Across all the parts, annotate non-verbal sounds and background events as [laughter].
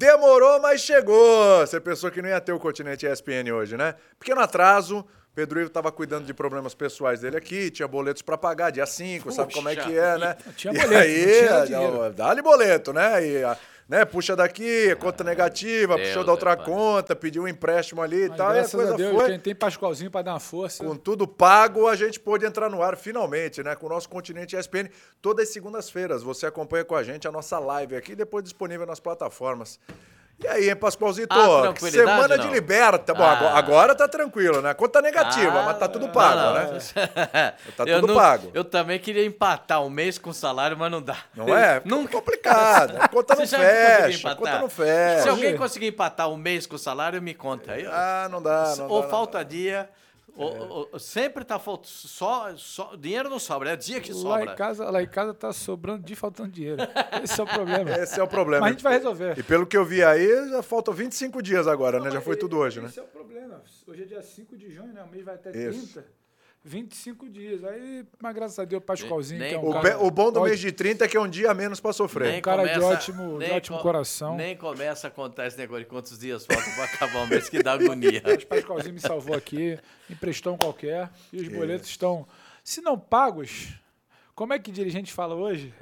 Demorou, mas chegou. Você pensou que não ia ter o Continente ESPN hoje, né? Pequeno atraso. Pedro Ivo estava cuidando de problemas pessoais dele aqui, tinha boletos para pagar, dia 5, sabe como é que é, né? Tinha e boleto, aí, dá-lhe boleto, né? E, a- né? Puxa daqui, conta negativa, Deus puxou da outra pai. conta, pediu um empréstimo ali e tal, e a coisa a Deus, foi. quem tem Pascoalzinho pra dar uma força. Com tudo pago, a gente pôde entrar no ar finalmente, né? Com o nosso Continente ESPN. Todas as segundas-feiras você acompanha com a gente a nossa live aqui, depois disponível nas plataformas. E aí, hein, Pascoalzito? Ah, Semana não? de liberta. Bom, Ah. agora, tá tranquilo, né? Conta negativa, Ah, mas tá tudo pago, não, né? não. [laughs] Tá Eu tudo não- pago. Eu também queria empatar um mês com salário, mas não dá. Não é? [laughs] Não complicado. A [laughs] conta não fecha. Conta não fecha. Se alguém conseguir empatar um mês com o salário, me conta aí. Ah, não dá. Não ou dá, falta dia, ou, ou- sempre tá faltando. Só, só, dinheiro não sobra, é dia que Lá sobra. em, casa, lá em casa tá sobrando de faltando dinheiro. Esse é o problema. Esse é o problema. Mas a gente vai resolver. E pelo que eu vi aí, já faltam 25 dias agora, né? Já foi tudo hoje, né? Esse é o problema. Hoje é dia 5 de junho, né? O mês vai até Isso. 30. 25 dias. Aí, mas graças a Deus, Pascoalzinho, Nem- que é um O, cara... be- o bom do ótimo. mês de 30 é que é um dia a menos pra sofrer. Nem cara de ótimo- de ótimo coração. Nem começa a contar esse negócio de quantos dias faltam para acabar o mês, que dá agonia. Mas Pascoalzinho me salvou aqui, emprestou um qualquer, e os boletos estão, se não pagos, como é que dirigente fala hoje?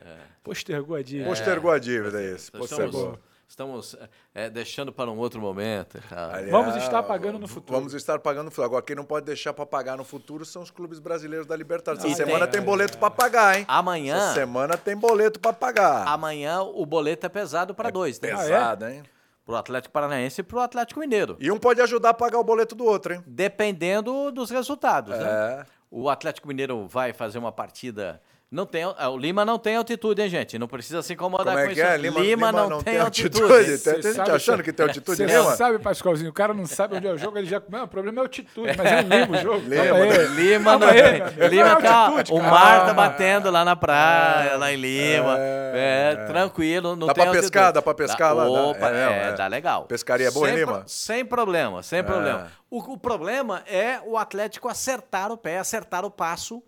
Postergou a dívida. Postergou a dívida, é esse. Estamos, Postergou. Estamos é, deixando para um outro momento. Aliás, Vamos estar pagando no futuro. Vamos estar pagando no futuro. Agora, quem não pode deixar pra pagar no futuro são os clubes brasileiros da Libertadores. Essa tem- semana tem boleto pra pagar, hein? Amanhã, Essa semana tem boleto pra pagar. amanhã o boleto é pesado para dois, né? Pesado, hein? Pro Atlético Paranaense e pro Atlético Mineiro. E um pode ajudar a pagar o boleto do outro, hein? Dependendo dos resultados, né? É. O Atlético Mineiro vai fazer uma partida. Não tem, ah, o Lima não tem altitude, hein, gente? Não precisa se incomodar Como é com que isso. é? Lima, Lima não, tem altitude. Tem, Cê tem gente sabe- achando que tem altitude, Você Lima? sabe, Pascoalzinho, o cara não sabe onde é o jogo, ele já... Não, o problema é altitude, mas ele lembra o jogo. Lima Calma não tem. amigo. Lima Não é tá. altitude, O mar tá batendo lá na praia, lá em Lima. É, É, tranquilo. Não Dá tem pra altitude. pescar? Dá pra pescar lá? Dá. Opa, É é, é. dá legal. Pescaria boa em sem, Lima? pro- Sem problema, sem É. problema. O, o problema é o Atlético acertar o pé, acertar o passo.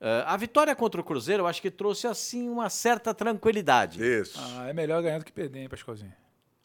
Eh, a vitória contra o Cruzeiro, eu acho que trouxe assim uma certa tranquilidade. Isso. Ah, é melhor ganhar do que perder, hein, Pascoalzinho?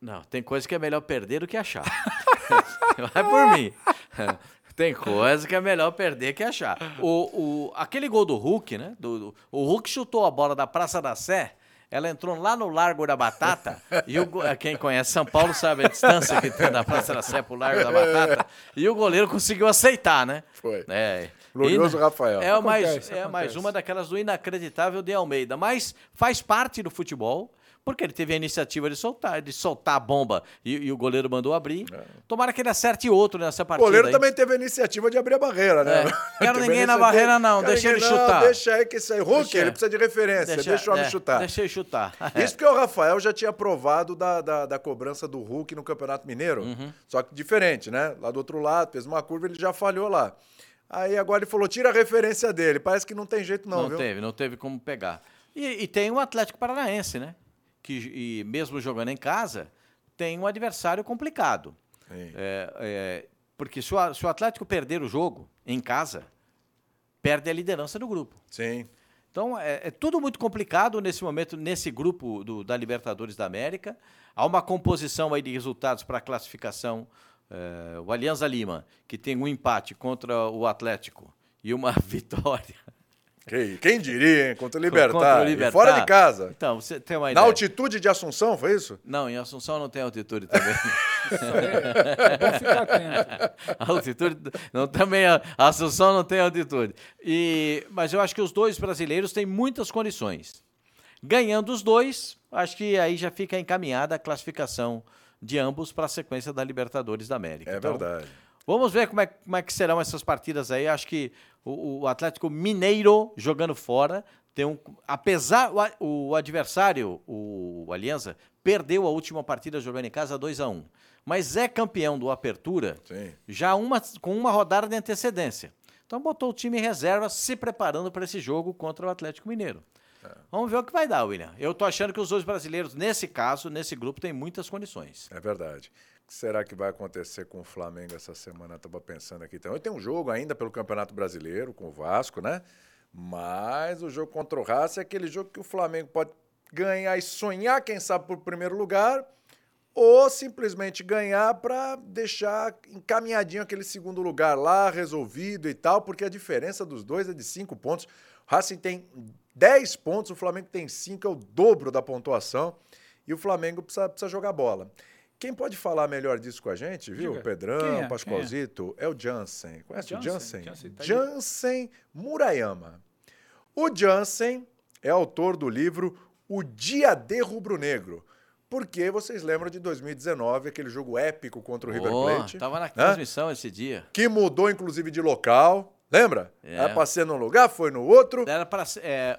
Não, tem coisa que é melhor perder do que achar. [laughs] Vai por mim. [laughs] Tem coisa que é melhor perder que achar. O, o, aquele gol do Hulk, né? Do, do- o Hulk chutou a bola da Praça da Sé. Ela entrou lá no Largo da Batata. [laughs] e o, go- quem conhece São Paulo sabe a distância que tem da Praça da Sé pro Largo da Batata. [laughs] E o goleiro conseguiu aceitar, né? Foi. É. Glorioso E- Rafael. É, mais, Acontece, é mais acontece. uma daquelas do inacreditável de Almeida. Mas faz parte do futebol, porque ele teve a iniciativa de soltar, de soltar a bomba e, e o goleiro mandou abrir. Tomara que ele acerte outro nessa O partida. goleiro aí. também teve a iniciativa de abrir a barreira, né? É. [laughs] Quero ninguém na barreira, não. Quero Deixa ele não, chutar. Deixa aí que isso aí. Hulk, Deixa- ele precisa de referência. Deixa, o homem é, chutar. Deixa ele chutar. [laughs] Isso porque o Rafael já tinha provado da, da, da cobrança do Hulk no Campeonato Mineiro. Uhum. Só que diferente, né? Lá do outro lado, fez uma curva, ele já falhou lá. Aí agora ele falou: tira a referência dele. Parece que não tem jeito, não, Não, viu? teve, não teve como pegar. E, e tem o Atlético Paranaense, né? Que e mesmo jogando em casa, tem um adversário complicado. É, é, porque se o, se o Atlético perder o jogo em casa, perde a liderança do grupo. Sim. Então é, é tudo muito complicado nesse momento, nesse grupo do- da Libertadores da América. Há uma composição aí de resultados para a classificação. É, o Alianza Lima, que tem um empate contra o Atlético e uma [laughs] vitória Quem, quem diria, hein? Contra o Libertar. contra o Libertad. fora de casa. Então, você tem uma Na ideia. altitude de Assunção, foi isso? Não, em Assunção não tem altitude também. [laughs] É ficar atento. [laughs] Altitude não, também a Assunção não tem altitude. E, mas eu acho que os dois brasileiros têm muitas condições. Ganhando os dois, acho que aí já fica encaminhada a classificação de ambos para a sequência da Libertadores da América. É Então, verdade. Vamos ver como é, como é que serão essas partidas aí. Acho que o, o Atlético Mineiro jogando fora tem um. Apesar o, o adversário, o, Alianza, perdeu a última partida jogando em casa 2 a 1 Mas é campeão do Apertura Sim. já uma, com uma rodada de antecedência. Então botou o time em reserva se preparando para esse jogo contra o Atlético Mineiro. Vamos ver o que vai dar, William. Eu tô achando que os dois brasileiros, nesse caso, nesse grupo, têm muitas condições. É verdade. Que será que vai acontecer com o Flamengo essa semana? Estava pensando aqui também. Tem um jogo ainda pelo Campeonato Brasileiro com o Vasco, né? Mas o jogo contra o Racing é aquele jogo que o Flamengo pode ganhar e sonhar, quem sabe, por primeiro lugar. ou simplesmente ganhar para deixar encaminhadinho aquele segundo lugar lá, resolvido e tal, porque a diferença dos dois é de cinco pontos. O Racing tem 10 pontos, o Flamengo tem 5, é o dobro da pontuação, e o Flamengo precisa, precisa jogar bola. Quem pode falar melhor disso com a gente, viu? Diga. Pedrão, é? Pascoalzito, é? o Jansen. Conhece o Jansen? Jansen? Tá. Jansen Murayama. O Jansen é autor do livro O Dia D Rubro Negro. Porque vocês lembram de 2019, aquele jogo épico contra o River Plate? tava na transmissão esse dia. Que mudou, inclusive, de local. Lembra? É. Era pra ser num lugar, foi no outro. Era para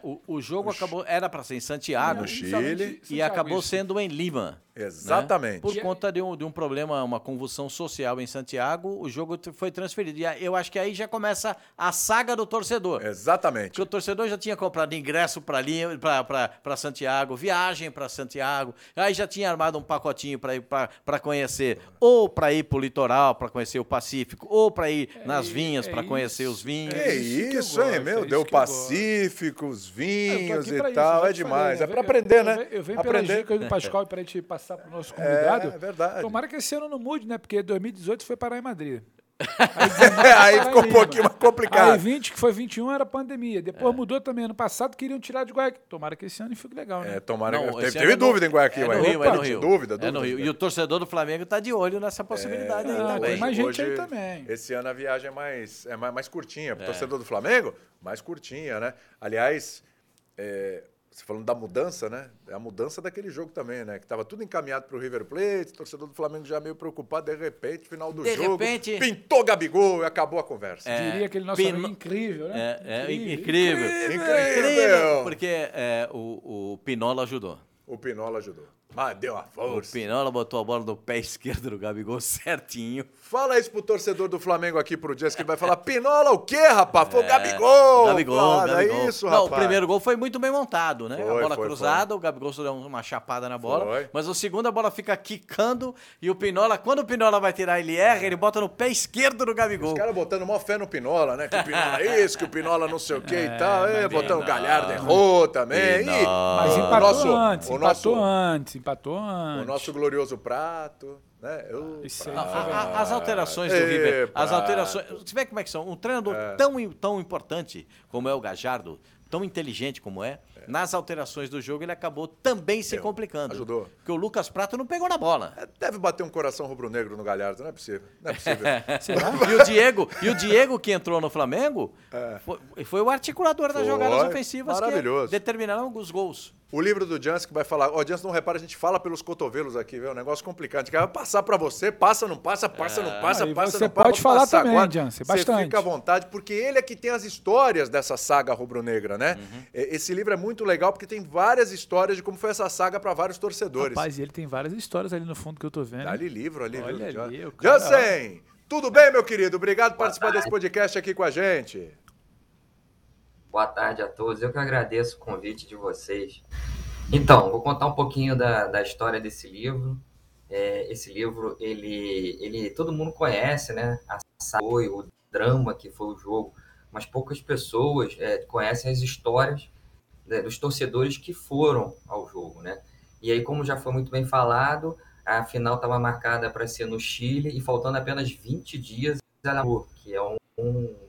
o, o jogo acabou era para ser em Santiago No Chile. e acabou sendo em Lima. Né? Exatamente. Por conta de um, de um problema, uma convulsão social em Santiago, o jogo foi transferido. E eu acho que aí já começa a saga do torcedor. Exatamente. Porque o torcedor já tinha comprado ingresso para Santiago, viagem para Santiago, aí já tinha armado um pacotinho para ir para conhecer, ou para ir para o litoral, para conhecer o Pacífico, ou para ir nas i- vinhas é para conhecer os vinhos. Que É isso que eu isso, hein, meu? é Deu gosto. Pacífico, os tô vinhos e pra isso, tal. já É demais. falei, É né? Eu- aprender, eu, né? venho- Eu venho Aprender. dicas [laughs] do Pascoal para a gente passar para o nosso convidado. É, é verdade. Tomara que esse ano não mude, né? Porque 2018 foi parar em Madrid. [laughs] Aí ficou um pouquinho mais Aí complicado. 20, que foi 21, era pandemia. Depois mudou também. Ano passado queriam tirar de Guayaquil. Tomara que esse ano fique legal, né? É, tomara Não, que. Teve, esse teve ano é no- dúvida em Guayaquil, é no? Rio, Opa, é no tinha Rio. Dúvida, É dúvida. no Rio. E o torcedor do Flamengo tá de olho nessa possibilidade aí Ah, também. tem mais gente Hoje, aí também. Esse ano a viagem é mais, é mais, mais curtinha. É. Pro torcedor do Flamengo, mais curtinha, né? Aliás, é, você falando da mudança, né? É a mudança daquele jogo também, né? Que tava tudo encaminhado pro River Plate, o torcedor do Flamengo já meio preocupado, de repente, final do De jogo, repente- pintou Gabigol e acabou a conversa. É, Diria aquele nosso Pino- amigo incrível, né? É, é incrível. Incrível! Porque é, o, o Pinola ajudou. O Pinola ajudou. Mas deu O força. Pinola botou a bola no pé esquerdo do Gabigol [laughs] certinho. Fala isso pro torcedor do Flamengo aqui pro Dias que ele vai falar: Pinola o quê, rapaz? Foi o Gabigol! É, Gabigol, Fala, Gabigol. É isso, Não, rapaz. o primeiro gol foi muito bem montado, né? Foi, a bola foi, cruzada, o Gabigol só deu uma chapada na bola. Foi. Mas o segundo, a bola fica quicando e o Pinola, quando o Pinola vai tirar, ele erra, ele bota no pé esquerdo do Gabigol. Os caras botando mó fé no Pinola, né? Que o Pinola é isso, que o Pinola não sei o que e tal. É, botando o. Galhardo errou também. E. Mas o empatou nosso- antes, o empatou nosso- antes, empatou antes. O nosso glorioso prato, né? Eu, Isso aí A- foi a- a- as alterações do Ê, River, as prato. alterações. Você vê como é que são? Um treinador tão, im- tão importante como é o Gajardo, tão inteligente como é, nas alterações do jogo ele acabou também se Deu. complicando. Ajudou. Porque o Lucas Prato não pegou na bola. É, Deve bater um coração rubro-negro no Galhardo, não é possível. Não é possível. [laughs] [laughs] E o Diego, e o Diego que entrou no Flamengo foi, foi o articulador das É. Foi, jogadas ofensivas maravilhoso. que determinaram os gols. O livro do Jans que vai falar. Ó, Jans, não repara, a gente fala pelos cotovelos aqui, viu? É um negócio complicado. A gente quer passar pra você, passa, não passa, passa, não passa, Ah, passa, você não passa. pode Vamos falar também, agora. Jans, Você bastante. fica à vontade, porque ele é que tem as histórias dessa saga rubro-negra, né? Uhum. Esse livro é muito legal porque tem várias histórias de como foi essa saga pra vários torcedores. Rapaz, e ele tem várias histórias ali no fundo que eu tô vendo. Dá ali livro ali, Olha viu? ali, Jan- o cara- Jansen, tudo bem, meu querido? Obrigado por participar desse podcast aqui com a gente. Boa tarde a todos. Eu que agradeço o convite de vocês. Então, vou contar um pouquinho da, da história desse livro. É, esse livro, ele, ele todo mundo conhece, né? A o drama que foi o jogo, mas poucas pessoas é, conhecem as histórias né, dos torcedores que foram ao jogo, né? E aí, como já foi muito bem falado, a final estava marcada para ser no Chile e faltando apenas 20 dias, que é um, um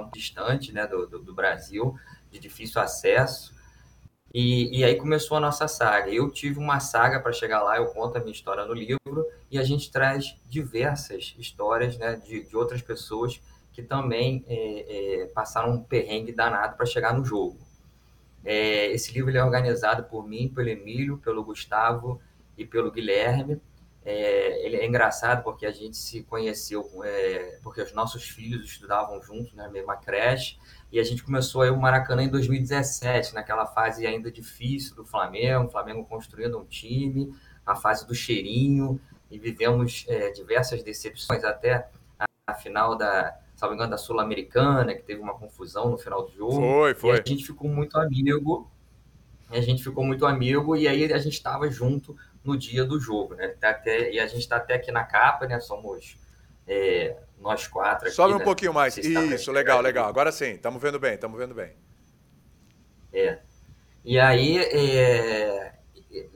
campo distante né, do, do, do Brasil, de difícil acesso. E, e aí começou a nossa saga. Eu tive uma saga para chegar lá, eu conto a minha história no livro, e a gente traz diversas histórias né, de, de outras pessoas que também é, é, passaram um perrengue danado para chegar no jogo. É, esse livro é organizado por mim, pelo Emílio, pelo Gustavo e pelo Guilherme. É, ele é engraçado porque a gente se conheceu, é, porque os nossos filhos estudavam juntos na mesma creche, e a gente começou aí o Maracanã em 2017, naquela fase ainda difícil do Flamengo, o Flamengo construindo um time, a fase do cheirinho, e vivemos é, diversas decepções até a, a final da, salvo engano, da Sul-Americana, que teve uma confusão no final do jogo. Foi, E foi. a gente ficou muito amigo, a gente ficou muito amigo, e aí a gente estava junto no dia do jogo, né? Tá Até, e a gente está até aqui na capa, né? Somos é, nós quatro aqui. Sobe um né? pouquinho mais. Isso, legal, aí? legal. Agora sim, estamos vendo bem, estamos vendo bem. É. E aí, é,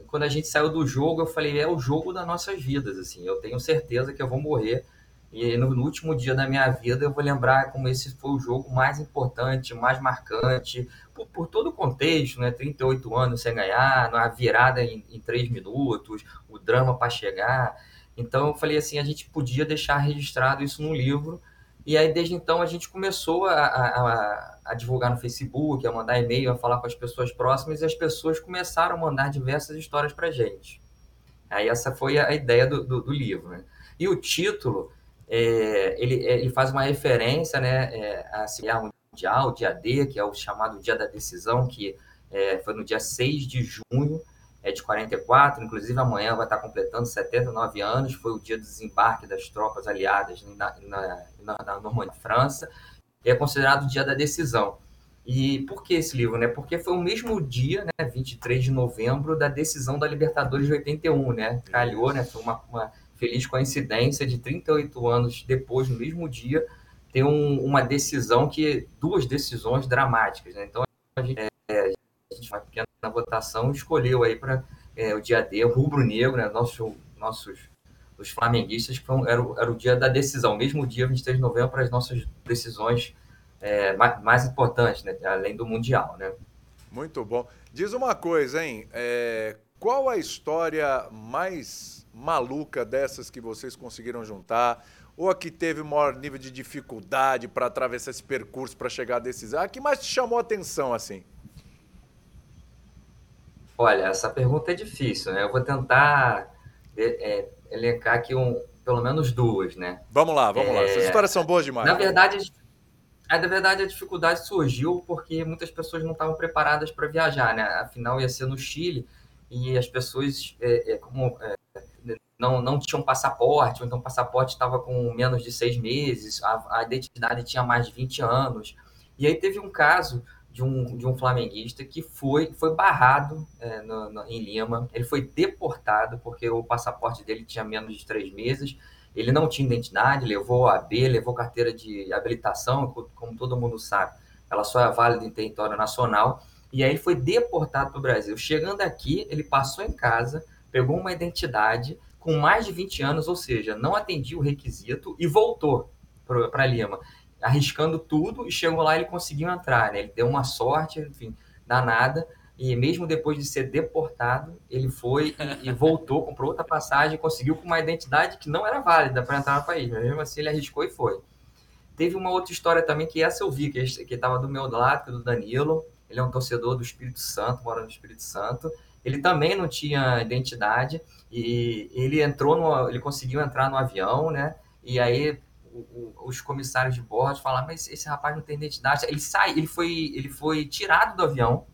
quando a gente saiu do jogo, eu falei, é o jogo das nossas vidas, assim, eu tenho certeza que eu vou morrer e no, no, último dia da minha vida eu vou lembrar como esse foi o jogo mais importante, mais marcante, por, por todo o contexto, né? 38 anos sem ganhar, a virada em, em 3 minutos, o drama para chegar. Então eu falei assim, a gente podia deixar registrado isso no livro. E aí, desde então, a gente começou a, a, a divulgar no Facebook, a mandar e-mail, a falar com as pessoas próximas, e as pessoas começaram a mandar diversas histórias para gente. Aí essa foi a ideia do, do, do livro. Né? E o título é, ele, é, ele faz uma referência né, é, a Guerra Mundial, o dia D, que é o chamado Dia da Decisão, que é, foi no dia 6 de junho é, de 44, inclusive amanhã vai estar completando 79 anos, foi o dia do desembarque das tropas aliadas na, na, na, na Normandia, França, e é considerado o Dia da Decisão. E por que esse livro? Né? Porque foi o mesmo dia, né, 23 de novembro, da decisão da Libertadores de 81, né? Calhou, né? Foi uma, uma feliz coincidência de 38 anos depois, no mesmo dia, ter um, uma decisão que duas decisões dramáticas. Né? Então a gente, é, a gente uma pequena votação escolheu aí para é, o dia D, rubro-negro, né? Nosso, nossos os flamenguistas, que foi, era, o, era o dia da decisão, mesmo dia 23 de novembro, para as nossas decisões é, mais, mais, importantes, né? além do Mundial. Né? Muito bom. Diz uma coisa, hein? É, qual a história mais maluca dessas que vocês conseguiram juntar? Ou a que teve maior nível de dificuldade para atravessar esse percurso para chegar a decisão? A que mais te chamou a atenção, assim? Olha, essa pergunta é difícil, né? Eu vou tentar é, é elencar aqui um, pelo menos duas, né? Vamos lá, vamos é... lá. Essas histórias são boas demais. Na verdade, a, na verdade, a dificuldade surgiu porque muitas pessoas não estavam preparadas para viajar, né? Afinal, ia ser no Chile e as pessoas, é, é como é, não, não tinham passaporte, ou então o passaporte estava com menos de seis meses, a, a, identidade tinha mais de 20 anos. E aí teve um caso de um, de um flamenguista que foi, foi barrado é, no, no, em Lima, ele foi deportado porque o passaporte dele tinha menos de três meses, ele não tinha identidade, levou a AB, levou carteira de habilitação, como todo mundo sabe, ela só é válida em território nacional, e aí foi deportado para o Brasil. Chegando aqui, ele passou em casa, pegou uma identidade, com mais de 20 anos, ou seja, não atendia o requisito e voltou para Lima, arriscando tudo e chegou lá ele conseguiu entrar. Né? Ele deu uma sorte, enfim, danada. E mesmo depois de ser deportado, ele foi e voltou, comprou outra passagem, conseguiu com uma identidade que não era válida para entrar no país, mas mesmo assim ele arriscou e foi. Teve uma outra história também que essa eu vi, que estava do meu lado, que é do Danilo. Ele é um torcedor do Espírito Santo, mora no Espírito Santo. Ele também não tinha identidade e ele entrou no, ele conseguiu entrar no avião, né? E aí o, o, os comissários de bordo falaram, mas esse rapaz não tem identidade. Ele sai, ele foi, ele foi tirado do avião,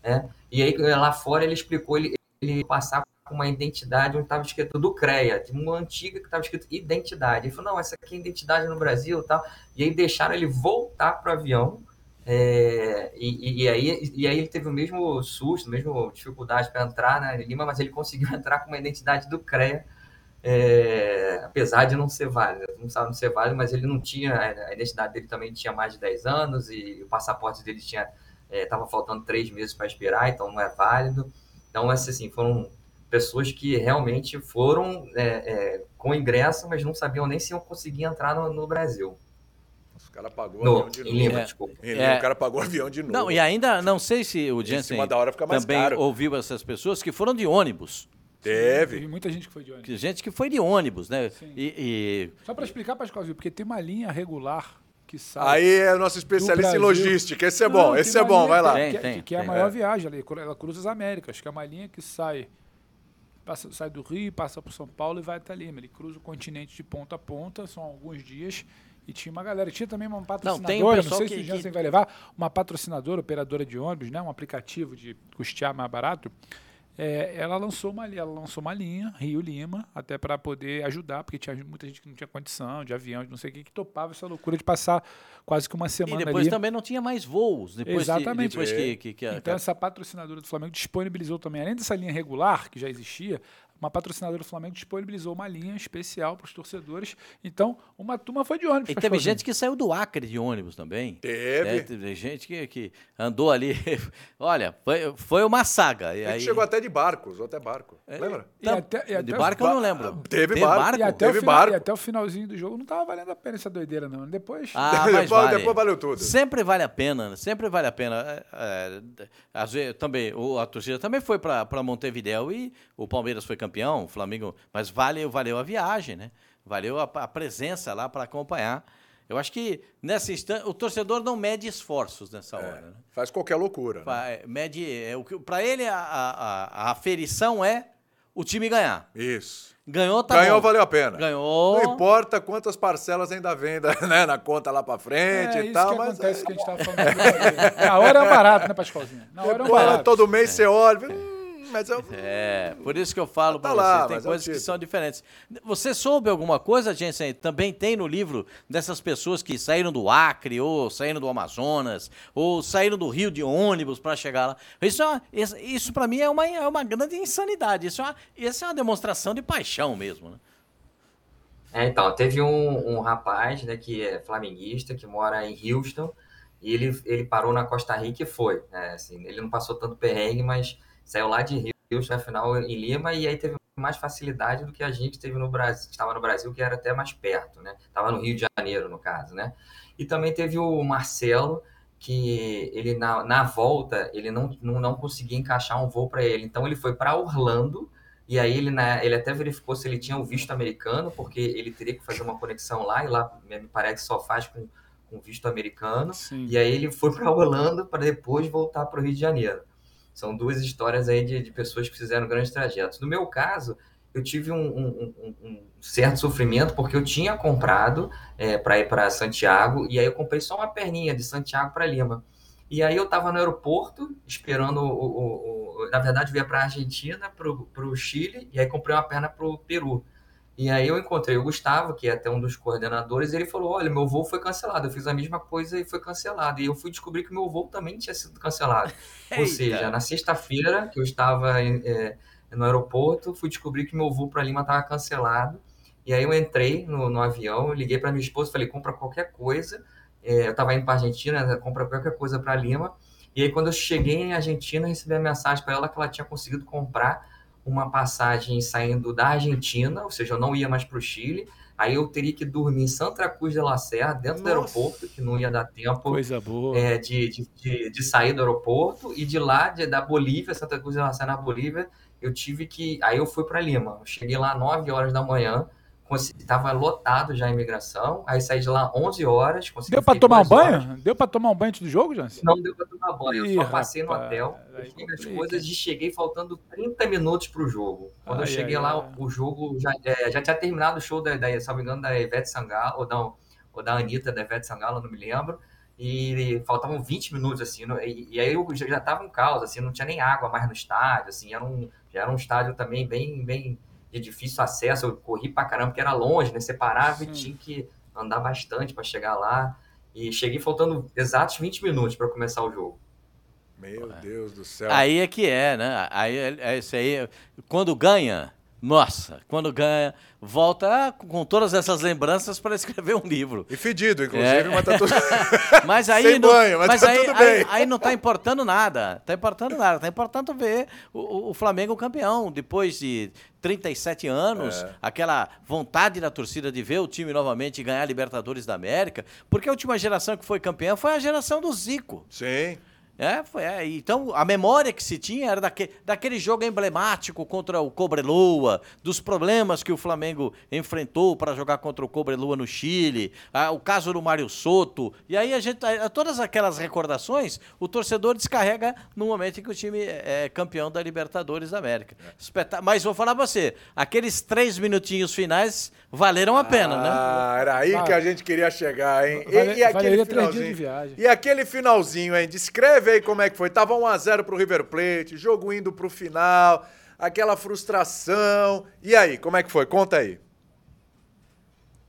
né? E aí lá fora ele explicou ele, ele passar com uma identidade onde estava escrito do CREA, de uma antiga que estava escrito identidade. Ele falou, não, essa aqui é identidade no Brasil, tal. E aí deixaram ele voltar para o avião é, e, e, aí, e aí ele teve o mesmo susto, a mesma dificuldade para entrar na né, Lima, mas ele [laughs] conseguiu entrar com uma identidade do CREA, é, apesar de não ser válido, não sabe não ser válido, mas ele não tinha, a identidade dele também tinha mais de 10 anos e o passaporte dele tinha estava é, faltando três meses para expirar, então não é válido. Então, assim, foram pessoas que realmente foram é, é, com ingresso, mas não sabiam nem se iam conseguir entrar no, no Brasil cara pagou no, avião de novo. Lima, desculpa. Em Lima, é. o cara pagou o avião de novo. Não, e ainda, não sei se o Jensen também caro. ouviu essas pessoas que foram de ônibus. Teve. Teve muita gente que foi de ônibus. Gente que foi de ônibus, né? E, e... Só para explicar, Pascoalzinho, porque tem uma linha regular que sai. Aí é o nosso especialista em logística. Esse é bom, Não, esse é bom, vai lá. Tem, que, tem, que, que é a maior é. viagem ali. Ela cruza as Américas, que é uma linha que sai. Passa, sai do Rio, passa por São Paulo e vai até Lima. Ele cruza o continente de ponta a ponta, são alguns dias e tinha uma galera. Tinha também uma patrocinadora, não, tem um não sei que, se o Jansen que... vai levar, uma patrocinadora, operadora de ônibus, né? um aplicativo de custear mais barato. É, ela lançou uma ela lançou uma linha Rio Lima até para poder ajudar porque tinha muita gente que não tinha condição de avião de não sei o que que topava essa loucura de passar quase que uma semana e depois ali. também não tinha mais voos depois exatamente depois que, que, que então essa patrocinadora do Flamengo disponibilizou também além dessa linha regular que já existia uma patrocinadora do Flamengo disponibilizou uma linha especial para os torcedores. Então, uma turma foi de ônibus. E teve gente que saiu do Acre de ônibus também. Teve. Né? Teve gente que, que andou ali. [laughs] Olha, foi, foi uma saga. E A gente aí, chegou até de barco, usou até barco. É. Lembra? E até- e de até- barco eu não lembro. Teve barco. E até, Teve o final, barco. e até o finalzinho do jogo não tava valendo a pena essa doideira, não. Depois. Ah, [laughs] Depois- mas vale. depois valeu tudo. Sempre vale a pena, né? sempre vale a pena. É, é, às vezes, também, o- a torcida também foi para Montevideo e o Palmeiras foi campeão, o Flamengo, mas valeu, valeu a viagem, né? Valeu a, a presença lá para acompanhar. Eu acho que nessa instância, o torcedor não mede esforços nessa hora. Né? Faz qualquer loucura. né? Fa- é, Mede, é, pra ele, a, a, a- a aferição é o time ganhar. Isso. Ganhou, tá Ganhou, bom. valeu a pena. Ganhou. Não importa quantas parcelas ainda venda né, na conta lá pra frente é e isso tal, que mas acontece que a gente tava falando. Na hora é barato, né, Pascoalzinho? Na hora é barato. todo mês você olha, hum, mas eu... É, por isso que eu falo Tá pra lá, vocês, tem é coisas que título. são diferentes. Você soube alguma coisa, Jensen? Também tem no livro dessas pessoas que saíram do Acre, ou saíram do Amazonas, ou saíram do Rio de ônibus para chegar lá. Isso, é uma- isso para mim é uma, é uma grande insanidade. Isso é uma, isso é uma demonstração de paixão mesmo, né? É, então, teve um, um rapaz, né, que é flamenguista, que mora em Houston, e ele, ele parou na Costa Rica e foi, né, assim, ele não passou tanto perrengue, mas saiu lá de Houston, afinal, em Lima, e aí teve mais facilidade do que a gente teve no Brasil, estava no Brasil, que era até mais perto, né, estava no Rio de Janeiro, no caso, né, e também teve o Marcelo, que ele, na, na volta, ele não, não, não conseguia encaixar um voo para ele, então ele foi para Orlando, e aí ele, né, ele até verificou se ele tinha o visto americano, porque ele teria que fazer uma conexão lá, e lá me parece que só faz com, com visto americano. Sim. E aí ele foi para Orlando para depois voltar para o Rio de Janeiro. São duas histórias aí de, de pessoas que fizeram grandes trajetos. No meu caso, eu tive um, um- um- um certo sofrimento porque eu tinha comprado para ir para Santiago e aí eu comprei só uma perninha de Santiago para Lima. E aí eu estava no aeroporto esperando, o, o- o- na verdade, eu ia para a Argentina, para o Chile e aí comprei uma perna para o Peru. E aí eu encontrei o Gustavo, que é até um dos coordenadores, e ele falou: Olha, meu voo foi cancelado. Eu fiz a mesma coisa e foi cancelado. E eu fui descobrir que meu voo também tinha sido cancelado. [laughs] Ou Eita. seja, na sexta-feira, que eu estava é, no aeroporto, fui descobrir que meu voo para Lima estava cancelado. E aí eu entrei no, no avião, liguei para minha esposa, falei: compra qualquer coisa. É, eu estava indo para Argentina, né, compra qualquer coisa para Lima. E aí, quando eu cheguei em Argentina, recebi a mensagem para ela que ela tinha conseguido comprar uma passagem saindo da Argentina, ou seja, eu não ia mais para o Chile. Aí eu teria que dormir em Santa Cruz de la Serra, dentro do Nossa. aeroporto, que não ia dar tempo Coisa boa. é, de, de, de, de sair do aeroporto. E de lá, de- da Bolívia, Santa Cruz de la Serra, na Bolívia, eu tive que. Aí eu fui para Lima. Eu cheguei lá 9 horas da manhã, estava lotado já a imigração. Aí saí de lá 11 horas. Deu ficar tomar um duas horas. banho? Deu pra tomar um banho antes do jogo, Jansen? Não deu pra tomar banho, eu Ih, só passei no rapaz, hotel, aí complica. coisas e cheguei faltando 30 minutos pro jogo. Quando eu Ai, cheguei ai, lá, ai. o jogo já, é, já tinha terminado o show da, da, se não me engano, da Ivete Sangalo, ou, não, ou da Anitta, da Ivete Sangalo, não me lembro. E faltavam 20 minutos, assim, no- e, e aí eu já, já tava um caos, assim, não tinha nem água mais no estádio, assim, era um, já era um estádio também bem, bem de difícil acesso, eu corri pra caramba, porque era longe, né, você parava e Sim. tinha que andar bastante para chegar lá. E cheguei faltando exatos 20 minutos para começar o jogo. Meu Deus do céu. Aí é que é, né? Aí é, é isso aí. Quando ganha, nossa, quando ganha, volta com todas essas lembranças para escrever um livro. E fedido, inclusive, É. mas tá tudo... [laughs] Mas aí [laughs] Sem não, banho, mas tá aí, tudo aí- bem. aí não tá importando nada. Tá importando nada. Tá importando ver o, o- o Flamengo campeão. Depois de 37 anos, É. aquela vontade da torcida de ver o time novamente ganhar a Libertadores da América. Porque a última geração que foi campeã foi a geração do Zico. Sim. É, foi, é, então a memória que se tinha era daque, daquele jogo emblemático contra o Cobreloa, dos problemas que o Flamengo enfrentou para jogar contra o Cobreloa no Chile, ah, o caso do Mário Soto. E aí a gente, ah, todas aquelas recordações, o torcedor descarrega no momento em que o time é é campeão da Libertadores da América. Espeta- Mas vou falar pra você, aqueles três minutinhos finais valeram a pena, né? Ah, era aí Ah. que a gente queria chegar, hein? E- Vale- e, aquele três dias finalzinho? de viagem. E aquele finalzinho, hein? Descreve aí como é que foi. Tava 1x0 pro River Plate, jogo indo pro final, aquela frustração. E aí, como é que foi? Conta aí.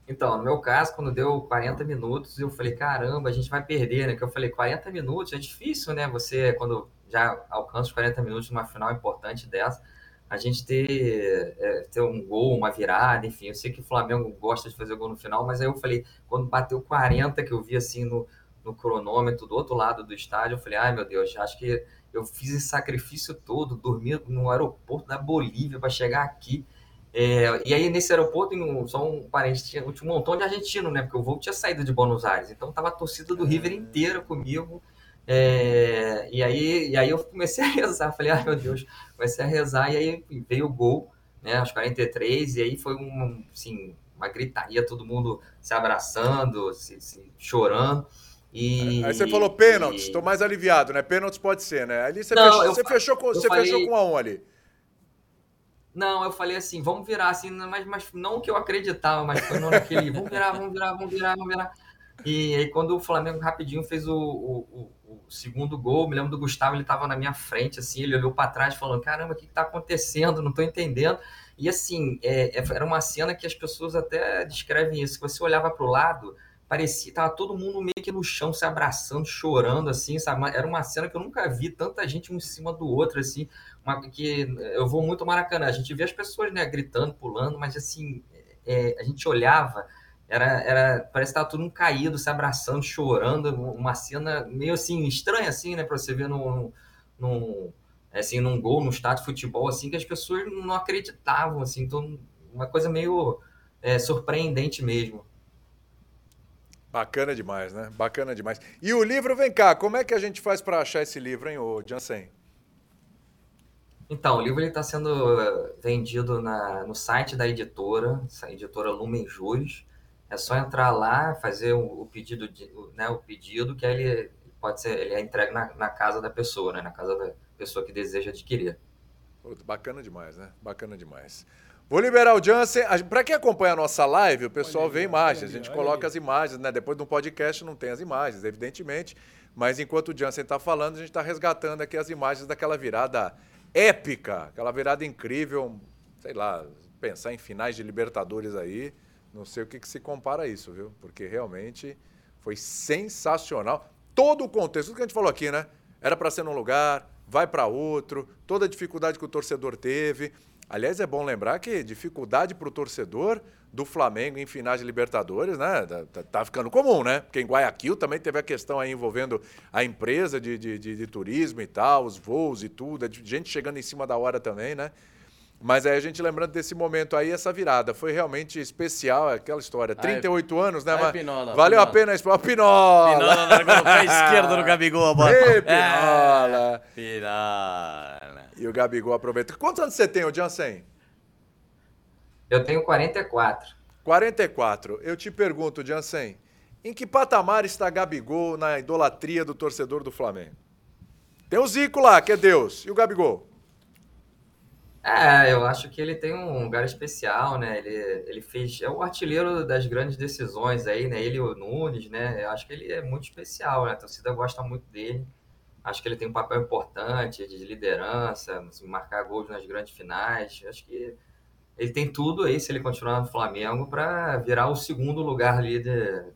Então, no meu caso, quando deu 40 minutos, eu falei, caramba, a gente vai perder, né? Que eu falei, 40 minutos é difícil, né? Você, quando já alcança os 40 minutos numa final importante dessa. a gente ter, é, ter um gol, uma virada, enfim. Eu sei que o Flamengo gosta de fazer gol no final, mas aí eu falei, quando bateu 40, que eu vi assim no, no cronômetro do outro lado do estádio, eu falei, ai meu Deus, acho que eu fiz esse sacrifício todo, dormi no aeroporto da Bolívia para chegar aqui. É, e aí, nesse aeroporto, só um parente, tinha, um montão de argentino, né? Porque o voo tinha saído de Buenos Aires. Então, tava a torcida do River inteira comigo. É, e, aí, e aí eu comecei a rezar. Falei, ai meu Deus, comecei a rezar. E aí veio o gol, né? Aos 43. E aí foi um, assim, uma gritaria, todo mundo se abraçando, se, se chorando. E, aí você falou pênaltis, estou mais aliviado, né? Pênaltis pode ser, né? Ali você, não, fechou, você, fechou, com, você falei, fechou com a um ali. Não, eu falei assim, vamos virar, assim, mas, mas não que eu acreditava, mas foi naquele, vamos virar, vamos virar, vamos virar, vamos virar. E aí quando o Flamengo rapidinho fez o, o, o segundo gol, me lembro do Gustavo, ele estava na minha frente, assim, ele olhou para trás falando, caramba, o que está acontecendo? Não estou entendendo. E assim, é, é, era uma cena que as pessoas até descrevem isso, que você olhava para o lado, parecia, tava todo mundo meio que no chão, se abraçando, chorando, assim, sabe? Era uma cena que eu nunca vi tanta gente um em cima do outro, assim, uma, que eu vou muito Maracanã, a gente via as pessoas, né, gritando, pulando, mas assim, é, a gente olhava, era, era, parece que tava todo mundo caído, se abraçando, chorando, uma cena meio assim, estranha, assim, né, para você ver num, assim, num gol, num estádio de futebol, assim, que as pessoas não acreditavam, assim, então, uma coisa meio é, surpreendente mesmo. Bacana demais, né? Bacana demais. E o livro, vem cá, como é que a gente faz para achar esse livro, hein, ô Jansen? Então, o livro está sendo eh, vendido na, no site da editora, a editora Lumen Juros. É só entrar lá, fazer o, o pedido, de, o, né, o pedido, que aí ele pode ser, ele é entregue na, na casa da pessoa, né, na casa da pessoa que deseja adquirir. Bacana demais, né? Bacana demais. Vou liberar o Jansen. Para quem acompanha a nossa live, o pessoal olha vê imagens. a gente coloca as imagens, né? Depois do podcast não tem as imagens, evidentemente. Mas enquanto o Jansen está falando, a gente está resgatando aqui as imagens daquela virada épica, aquela virada incrível. Sei lá, pensar em finais de Libertadores aí. Não sei o que, que se compara a isso, viu? Porque realmente foi sensacional. Todo o contexto, tudo que a gente falou aqui, né? Era para ser num lugar, vai para outro, toda a dificuldade que o torcedor teve. Aliás, é bom lembrar que dificuldade para o torcedor do Flamengo em finais de Libertadores, né? Tá, tá, tá, ficando comum, né? Porque em Guayaquil também teve a questão aí envolvendo a empresa de, de, de, de turismo e tal, os voos e tudo, gente chegando em cima da hora também, né? Mas aí a gente lembrando desse momento aí, essa virada. Foi realmente especial, aquela história. 38 anos, né? Mas Pinola, valeu Pinola. a pena. Ó, Pinola! Pinola largou pé esquerdo no [laughs] Gabigol a bola. Ei, Pinola! É, Pinola! E o Gabigol aproveita. Quantos anos você tem, o Jansen? Eu tenho 44. 44. Eu te pergunto, Jansen, em que patamar está Gabigol na idolatria do torcedor do Flamengo? Tem o Zico lá, que é Deus. E o Gabigol? É, eu acho que ele tem um lugar especial, né? Ele, ele fez. É o artilheiro das grandes decisões aí, né? Ele e o Nunes, né? Eu acho que ele é muito especial, né? A torcida gosta muito dele. Acho que ele tem um papel importante de liderança, assim, marcar gols nas grandes finais. Acho que ele tem tudo aí, se ele continuar no Flamengo, para virar o segundo lugar de,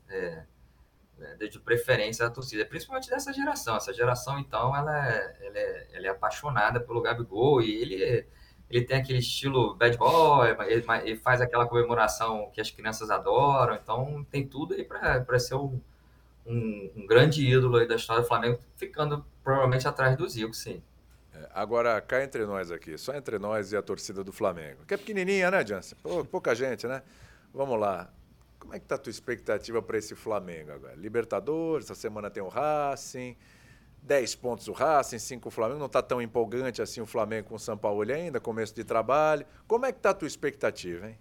é, de, de, preferência da torcida, principalmente dessa geração. Essa geração, então, ela é, ela é, ela é apaixonada pelo Gabigol e ele, ele tem aquele estilo bad boy, ele, ele faz aquela comemoração que as crianças adoram, então tem tudo aí para ser um, um, um, grande ídolo aí da história do Flamengo, ficando provavelmente atrás do Zico, sim. É, agora, cá entre nós aqui, só entre nós e a torcida do Flamengo, que é pequenininha, né, Jansen? Pouca gente, né? Vamos lá. Como é que tá a tua expectativa para esse Flamengo agora? Libertadores, essa semana tem o Racing, 10 pontos o Racing, 5 o Flamengo. Não está tão empolgante assim o Flamengo com o São Paulo ainda, começo de trabalho. Como é que tá a tua expectativa, hein?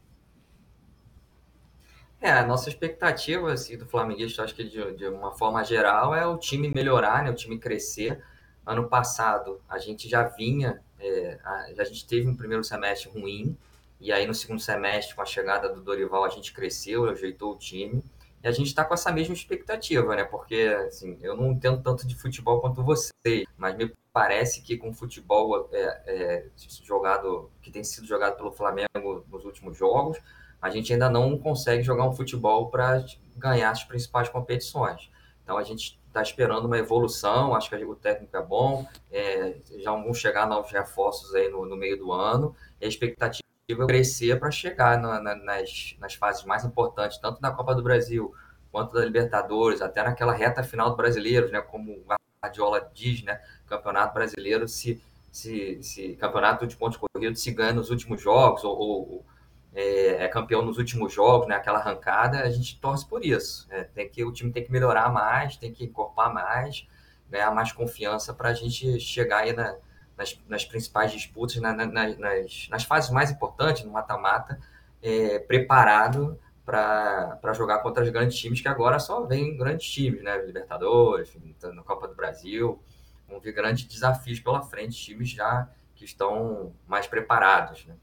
É, a nossa expectativa assim, do flamenguista, acho que de, de, uma forma geral, é o time melhorar, né, o time crescer. Ano passado, a gente já vinha, é, a, a, gente teve um primeiro semestre ruim, e aí no segundo semestre, com a chegada do Dorival, a gente cresceu, ajeitou o time. E a gente está com essa mesma expectativa, né? Porque, assim, eu não entendo tanto de futebol quanto você, mas me parece que com o futebol é, é, jogado, que tem sido jogado pelo Flamengo nos últimos jogos, a gente ainda não consegue jogar um futebol para ganhar as principais competições. Então a gente está esperando uma evolução, acho que o técnico é bom, é, já vão chegar novos reforços aí no, no meio do ano, e a expectativa é crescer para chegar na, na, nas, nas fases mais importantes, tanto da Copa do Brasil quanto da Libertadores, até naquela reta final do Brasileiro, né, como o Guardiola diz, né, Campeonato Brasileiro se, se, se Campeonato de pontos corridos se ganha nos últimos jogos, ou, ou é, é, campeão nos últimos jogos, né, aquela arrancada, a gente torce por isso. É, tem que, o time tem que melhorar mais, tem que encorpar mais, ganhar mais confiança para a gente chegar aí na, nas, nas, principais disputas, na, na, nas, nas, fases mais importantes, no mata-mata, é, preparado para jogar contra os grandes times, que agora só vem grandes times, né? Libertadores, na Copa do Brasil. Vão vir grandes desafios pela frente, times já que estão mais preparados, né?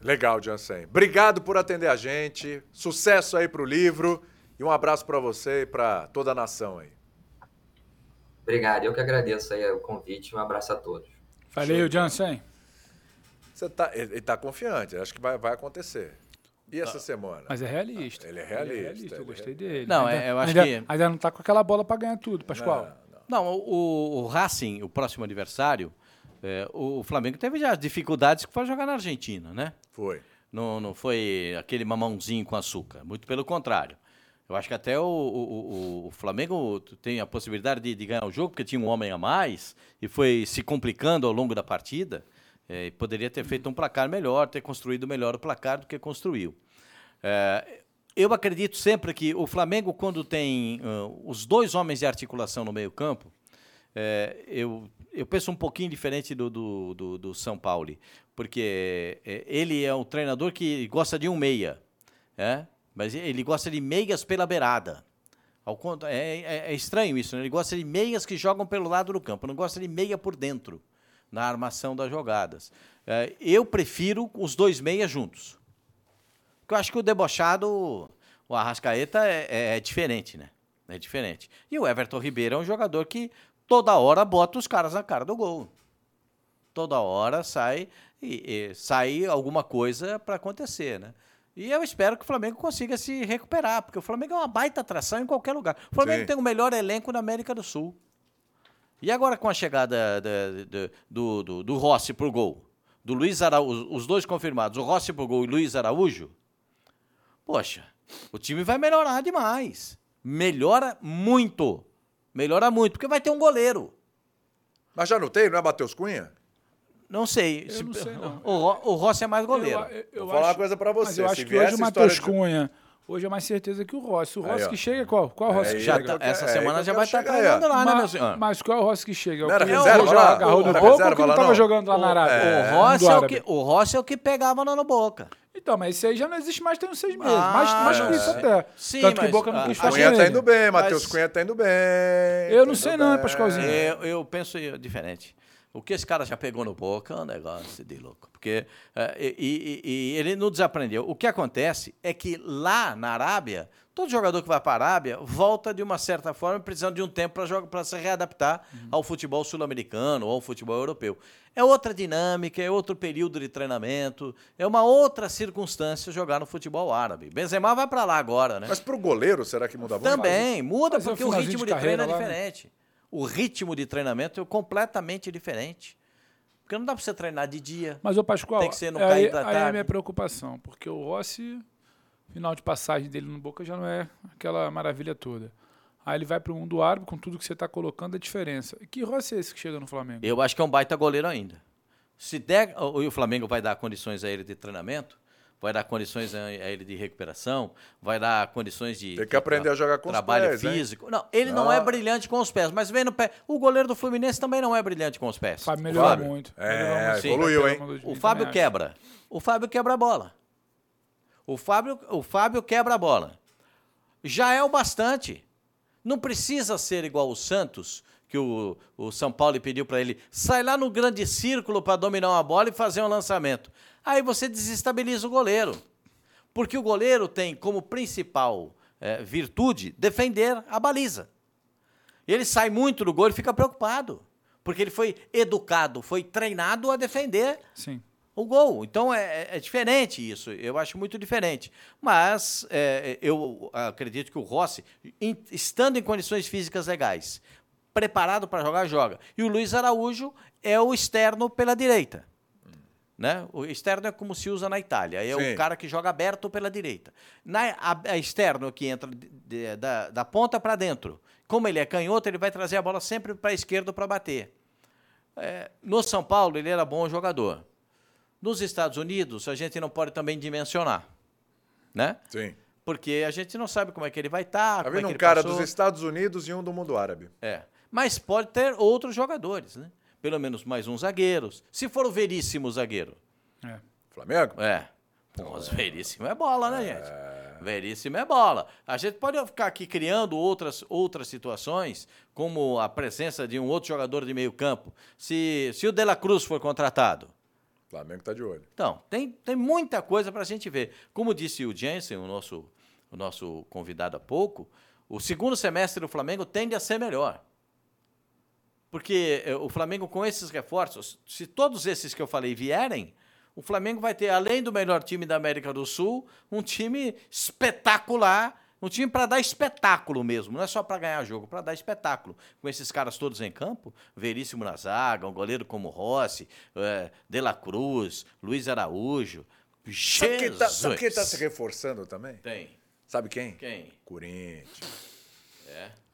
Legal, Jansen. Obrigado por atender a gente. Sucesso aí para o livro. E um abraço para você e para toda a nação aí. Obrigado. Eu que agradeço aí o convite. Um abraço a todos. Valeu, Jansen. Você tá, ele está confiante. Acho que vai, vai acontecer. E essa ah, semana? Mas é realista. Ele é realista. Ele é realista. eu é gostei dele. Não, ainda, é, eu acho ainda, que. Ainda não está com aquela bola para ganhar tudo, Pascoal. Não, não. não o, o Racing, o próximo adversário, é, o Flamengo teve já dificuldades para jogar na Argentina, né? Foi. Não, não foi aquele mamãozinho com açúcar. Muito pelo contrário. Eu acho que até o, o, o Flamengo tem a possibilidade de, de, ganhar o jogo, porque tinha um homem a mais e foi se complicando ao longo da partida. É, poderia ter feito um placar melhor, ter construído melhor o placar do que construiu. É, eu acredito sempre que o Flamengo, quando tem uh, os dois homens de articulação no meio-campo, é, eu, eu penso um pouquinho diferente do, do, do, do São Paulo, porque é, ele é um treinador que gosta de um meia, é? Mas ele gosta de meias pela beirada. É, é, é, estranho isso, né? ele gosta de meias que jogam pelo lado do campo, não gosta de meia por dentro, na armação das jogadas. É, eu prefiro os dois meias juntos. Porque eu acho que o debochado, o Arrascaeta, é, é, é diferente, né? É diferente. E o Everton Ribeiro é um jogador que toda hora bota os caras na cara do gol. Toda hora sai e, e sair alguma coisa para acontecer, né? E eu espero que o Flamengo consiga se recuperar, porque o Flamengo é uma baita atração em qualquer lugar. O Flamengo Sim. tem o melhor elenco na América do Sul. E agora com a chegada do, do, do Rossi pro gol, do Luiz Araújo, os dois confirmados, o Rossi pro gol e Luiz Araújo, poxa, o time vai melhorar demais. Melhora muito. Melhora muito, porque vai ter um goleiro. Mas já não tem, não é Matheus Cunha? Não sei. Eu não sei [laughs] não. O, o Rossi é mais goleiro. Eu, eu, Vou falar uma coisa para você. Mas eu acho que hoje o Matheus Cunha... Hoje é mais certeza que o Rossi. O Rossi aí, que chega, qual? Qual é Rossi que chega? Tá, essa é, semana já vai estar tá treinando lá, né, meu senhor? Mas qual é o Rossi que chega? Não era reserva lá? Agarrou no Boca ou que ele estava jogando lá na Arábia? É. O, Rossi é o, que, o Rossi é o que pegava lá no Boca. Então, mas esse aí já não existe mais tem uns seis meses. Ah, mais, mais que isso até. Sim, Tanto mas, que Boca não quis fechar Cunha tá indo bem, Matheus Cunha tá indo bem. Eu não sei não, Pascoalzinho. Eu, eu penso diferente. O que esse cara já pegou no boca é um negócio de louco. Porque, uh, e, e, e, ele não desaprendeu. O que acontece é que lá na Arábia, todo jogador que vai para a Arábia volta de uma certa forma precisando de um tempo para se readaptar uhum. ao futebol sul-americano ou ao futebol europeu. É outra dinâmica, é outro período de treinamento, é uma outra circunstância jogar no futebol árabe. Benzema vai para lá agora, né? Mas para o goleiro, será que muda muito? Também, muda porque o ritmo de, de treino é diferente. Né? O ritmo de treinamento é completamente diferente. Porque não dá para você treinar de dia. Mas, o Pascoal, tem que ser no é, cair da tarde. Aí é a minha preocupação, porque o Rossi, final de passagem dele no Boca já não é aquela maravilha toda. Aí ele vai para o mundo árabe, com tudo que você está colocando, a diferença. E que Rossi é esse que chega no Flamengo? Eu acho que é um baita goleiro ainda. Se der, o Flamengo vai dar condições a ele de treinamento, vai dar condições a ele de recuperação, vai dar condições de. Tem que aprender a jogar com trabalho os pés. físico. Hein? Não, ele não. não. é brilhante com os pés, mas vem no pé. O goleiro do Fluminense também não é brilhante com os pés. Fábio melhorou Fábio. muito. É, muito. evoluiu, hein? O Fábio quebra. O Fábio quebra a bola. O Fábio, o Fábio quebra a bola. Já é o bastante. Não precisa ser igual o Santos, que o, o São Paulo pediu para ele. Sai lá no grande círculo para dominar uma bola e fazer um lançamento aí você desestabiliza o goleiro. Porque o goleiro tem como principal é, virtude defender a baliza. Ele sai muito do gol e fica preocupado. Porque ele foi educado, foi treinado a defender Sim. o gol. Então é, é- é diferente isso. Eu acho muito diferente. Mas é, eu acredito que o Rossi, em- estando em condições físicas legais, preparado para jogar, joga. E o Luiz Araújo é o externo pela direita. Né? O externo é como se usa na Itália. É Sim. o cara que joga aberto pela direita. Na, a, a externo que entra de- de- da, da ponta para dentro. Como ele é canhoto, ele vai trazer a bola sempre para a esquerda para bater. É, no São Paulo, ele era bom jogador. Nos Estados Unidos, a gente não pode também dimensionar. Né? Sim. Porque a gente não sabe como é que ele vai estar. Tá é vendo que um cara passou. dos Estados Unidos e um do mundo árabe. É. Mas pode ter outros jogadores, né? Pelo menos mais uns zagueiros. Se for o Veríssimo zagueiro. É. Flamengo? É. Pô, os Veríssimo é bola, né, gente? Veríssimo é bola. A gente pode ficar aqui criando outras, outras situações, como a presença de um outro jogador de meio campo. Se, se o De La Cruz for contratado. Flamengo tá de olho. Então, tem, tem muita coisa para a gente ver. Como disse o Jensen, o nosso, o nosso convidado há pouco, o segundo semestre do Flamengo tende a ser melhor. Porque eh, o Flamengo, com esses reforços, se todos esses que eu falei vierem, o Flamengo vai ter, além do melhor time da América do Sul, um time espetacular. Um time para dar espetáculo mesmo, não é só para ganhar jogo, para dar espetáculo. Com esses caras todos em campo, Veríssimo na zaga, um goleiro como Rossi, eh, De La Cruz, Luiz Araújo. Jesus! sabe quem tá se reforçando também? Tem. Sabe quem? Quem? Corinthians.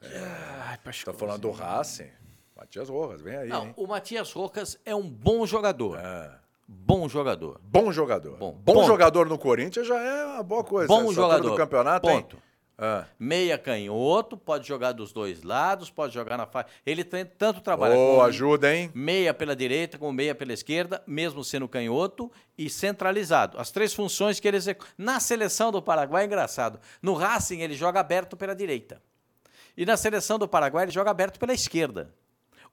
Ai, Tá falando do Racing. Matias Rojas, vem aí, Não, hein? o Matias Rocas é um bom jogador. Ah, Bom jogador. bom jogador. Bom. Bom, Ponto. jogador no Corinthians já é uma boa coisa. Bom Essa jogador. do campeonato? Ponto. Ah. Meia canhoto, pode jogar dos dois lados, pode jogar na faixa. Ele tem tanto trabalho com ajuda, hein? meia pela direita como meia pela esquerda, mesmo sendo canhoto e centralizado. As três funções que ele executa. Na seleção do Paraguai é engraçado. No Racing ele joga aberto pela direita. E na seleção do Paraguai ele joga aberto pela esquerda.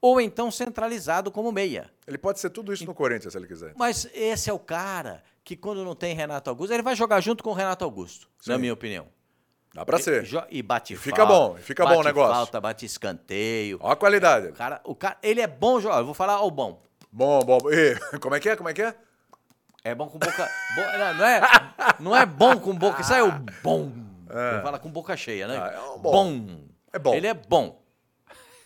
Ou então centralizado como meia. Ele pode ser tudo isso no Corinthians, se ele quiser. Mas esse é o cara que, quando não tem Renato Augusto, ele vai jogar junto com o Renato Augusto, na Sim. minha opinião. Dá pra ser. E, e bate E fica falta, bom, fica bom o bate negócio. falta, bate escanteio. Ó a qualidade. O cara, o cara, ele é bom jogador. Eu vou falar o bom. Bom, bom. E, como é que é? Como é que é? É bom com boca. bo- não, não é, não é bom com boca. Isso aí é o bom. Ele fala com boca cheia, né? Ah, é um bom. É bom. Ele é bom.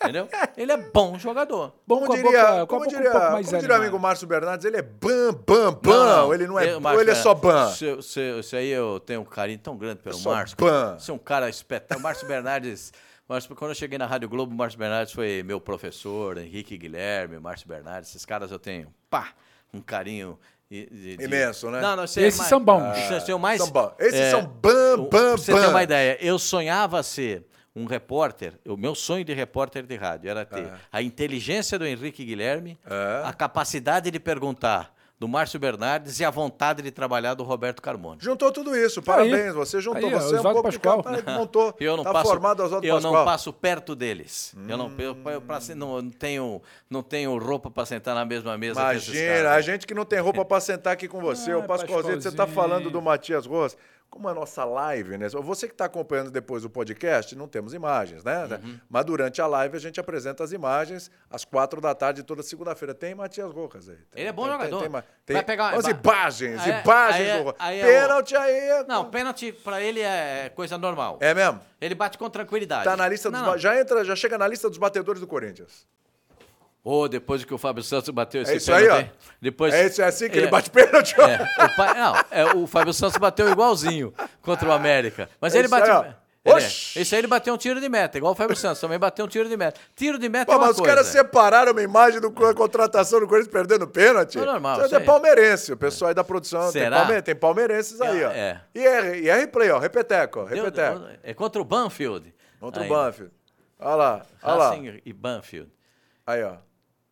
Entendeu? Ele é bom jogador. Bom Como diria, boca- como um diria, mais como diria o amigo Márcio Bernardes, ele é bam, bam, bam. ele não é, eu- ou Márcio ele é só ban. Isso, aí eu tenho um carinho tão grande pelo Márcio. ban. Você é um cara espetáculo. Márcio Bernardes. Márcio, quando eu cheguei na Rádio Globo, o Márcio Bernardes foi meu professor, Henrique Guilherme, Márcio Bernardes. Esses caras eu tenho, pá, um carinho. de- de- Imenso, né? Não, não, é Esses mais- são bons. Isso é mais, São bons. Esses é, são bam, bam, pra você ter bam. uma ideia, eu sonhava ser um repórter, o meu sonho de repórter de rádio era ter a inteligência do Henrique Guilherme, É. a capacidade de perguntar do Márcio Bernardes e a vontade de trabalhar do Roberto Carmone. Juntou tudo isso, parabéns. Você juntou, Aí, você é um pouco de Pascoal. cara que montou. [laughs] Eu não tá passo, formado Oswaldo eu Pascoal. não passo perto deles. Eu não, eu, eu, pra- não, não tenho, não tenho roupa para sentar na mesma mesa que esses Imagina, caras. a gente que não tem roupa pra sentar aqui com você. [laughs] Ah, o Pascoalzinho, você tá Pascoalzinho. falando do Matias Roas. Como a nossa live, né? Você que está acompanhando depois o podcast, não temos imagens, né? Uhum. Mas durante a live a gente apresenta as imagens às quatro da tarde toda segunda-feira. Tem Matias Rojas aí. Tem- Ele é bom tem- jogador. Tem, tem, tem Vai pegar- as vai- imagens, Aí é- imagens aí é- do Rojas. aí é Pênalti aí. Não, pênalti para ele é coisa normal. É mesmo? Ele bate com tranquilidade. Tá na lista dos. Não, não. Já entra, já chega na lista dos batedores do Corinthians. Ô, depois que o Fábio Santos bateu esse É isso aí, ó. pênalti, Depois, É, isso, é assim que ele É. bate pênalti. ó. É, o, pai- não, é, o Fábio Santos bateu igualzinho contra o América. Mas É ele aí, bateu. ele é. Esse aí ele bateu um tiro de meta, igual o Fábio Santos também bateu um tiro de meta. Tiro de meta Pô, é uma mas os coisa. caras separaram uma imagem do co- contratação do Corinthians perdendo pênalti. É normal, Isso é aí. palmeirense. O pessoal aí da produção tem, Será? palme- tem palmeirenses aí, ó. É. E, é, e é replay, ó. Repeteco, ó. Deu- Repeteco. É contra o Banfield. Contra o Ainda. Banfield. Olha lá, olha lá. Racing e Banfield. Aí, ó.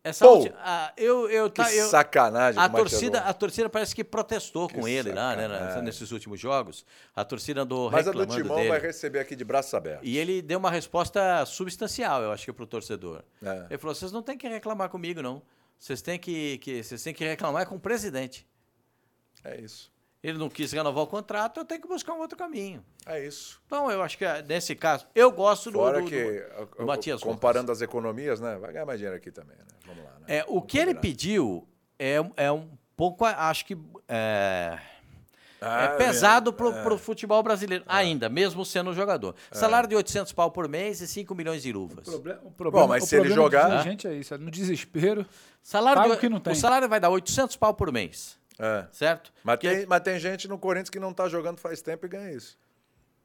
Essa Pô! ulti- ah, eu, eu, Que tá, eu, sacanagem a o torcida, a torcida parece que protestou com ele lá, né, nesses últimos jogos. A torcida andou Mas a do reclamando Timão dele. vai receber aqui de braços abertos. E ele deu uma resposta substancial, eu acho que pro torcedor. É. Ele falou: vocês não têm que reclamar comigo, não. Vocês têm que, que, vocês têm que reclamar com o presidente. É isso. Ele não quis renovar o contrato, eu tenho que buscar um outro caminho. É isso. Então, eu acho que ah, nesse caso, eu gosto do, Fora do, que, do, o- do o- Matias comparando as economias, né? Vai ganhar mais dinheiro aqui também, né? Vamos lá, né? É, o Vamos que ele pediu é, um- é um pouco, acho que é, Ah, é pesado pro, pro futebol brasileiro, ainda, mesmo sendo jogador. Salário de 800 pau por mês e 5 milhões de luvas. O problema, o problema, mas o se ele jogar- dirigente é isso, é no desespero. Salário Paga de- o que não tem. O salário vai dar 800 pau por mês, É. certo? Mas, Que tem, mas tem gente no Corinthians que não tá jogando faz tempo e ganha isso.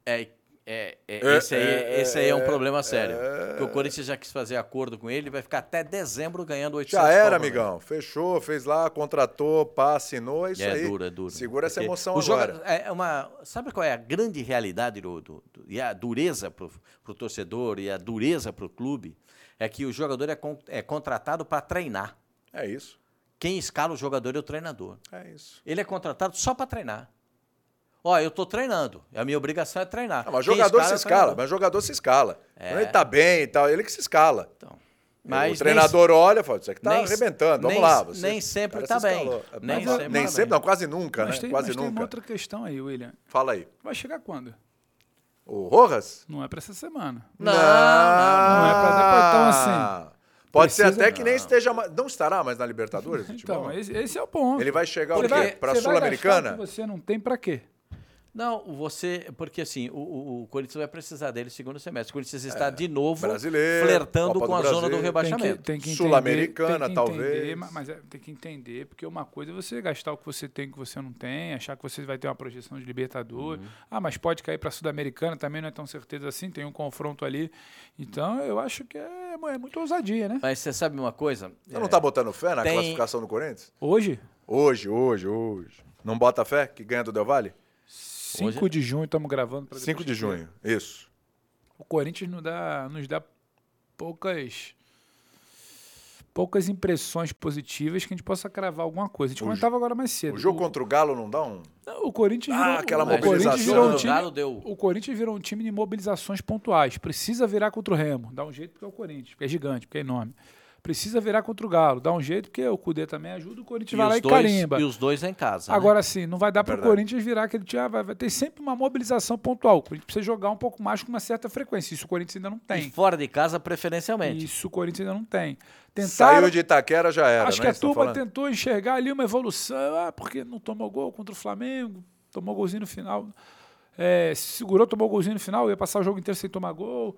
É, é, é, É, esse, aí, é, esse aí é um é, problema sério. é. Porque o Corinthians já quis fazer acordo com ele, vai ficar até dezembro ganhando 800 Já era, amigão. Fechou, fez lá, contratou, pá, assinou, é isso É aí. duro, é duro. Segura essa Porque emoção o agora. joga- é uma, sabe qual é a grande realidade do, do- do- e a dureza para o torcedor e a dureza para o clube? É que o jogador é, con- é contratado para treinar. É isso. Quem escala o jogador é o treinador. É isso. Ele é contratado só para treinar. Ó, eu tô treinando. A minha obrigação é treinar. Ah, mas Quem jogador se é escala, treinador. mas jogador se escala. É. Quando ele tá bem e tal, ele que se escala. Então, o treinador olha e fala, você que tá nem- arrebentando, vamos nem- lá. Você, nem sempre tá se bem. Nem Mas, sempre nem tá sempre, bem. não, quase nunca, Mas, né? tem, quase mas tem uma nunca. outra questão aí, William. Fala aí. Vai chegar quando? O Rojas? Não é pra essa semana. Não, não, não é pra depois, então, assim, Pode ser precisa- até que nem esteja mais. Não estará mais na Libertadores? Então, esse, esse é o ponto. Ele vai chegar o quê? gastar o Sul-Americana? Você não tem pra quê? Não, você. Porque assim, o, o, o Corinthians vai precisar dele no segundo semestre. O Corinthians está de novo É, flertando Copa com a zona do Brasil. Tem rebaixamento. que, tem que entender, Sul-Americana, talvez. entender, ma- mas é, tem que entender, porque uma coisa é você gastar o que você tem que você não tem, achar que você vai ter uma projeção de Libertadores. Uhum. Ah, mas pode cair para Sul-Americana, também não é tão certeza assim, tem um confronto ali. Então, eu acho que é, é muito ousadia, né? Mas você sabe uma coisa? Você não tá botando fé na tem- classificação do Corinthians? Hoje, Hoje, hoje, hoje. Não bota fé que ganha do Del Valle? 5 de junho, estamos gravando. pra 5 de junho, isso. O Corinthians nos dá, nos dá poucas poucas impressões positivas que a gente possa cravar alguma coisa. A gente O comentava agora mais cedo. O jogo contra o Galo não dá um. Não, O Corinthians Ah, virou, aquela o Corinthians mobilização. virou um O time, Galo deu- o Corinthians virou um time de mobilizações pontuais. Precisa virar contra o Remo. Dá um jeito porque é o Corinthians, porque é gigante, porque é enorme. Precisa virar contra o Galo. Dá um jeito porque o Cudê também ajuda, o Corinthians vai lá e dois, carimba. e os dois em casa. né? Agora sim, não vai dar para o. Corinthians virar aquele time. Vai, vai ter sempre uma mobilização pontual. O Corinthians precisa jogar um pouco mais com uma certa frequência. Isso o Corinthians ainda não E tem. fora de casa, preferencialmente. Isso o Corinthians ainda não tem. Tentaram, Saiu de Itaquera, já era, acho né? que a estão turma falando? tentou enxergar ali uma evolução. Ah, porque não tomou gol contra o Flamengo, tomou golzinho no final. É, se segurou, tomou golzinho no final, ia passar o jogo inteiro sem tomar gol.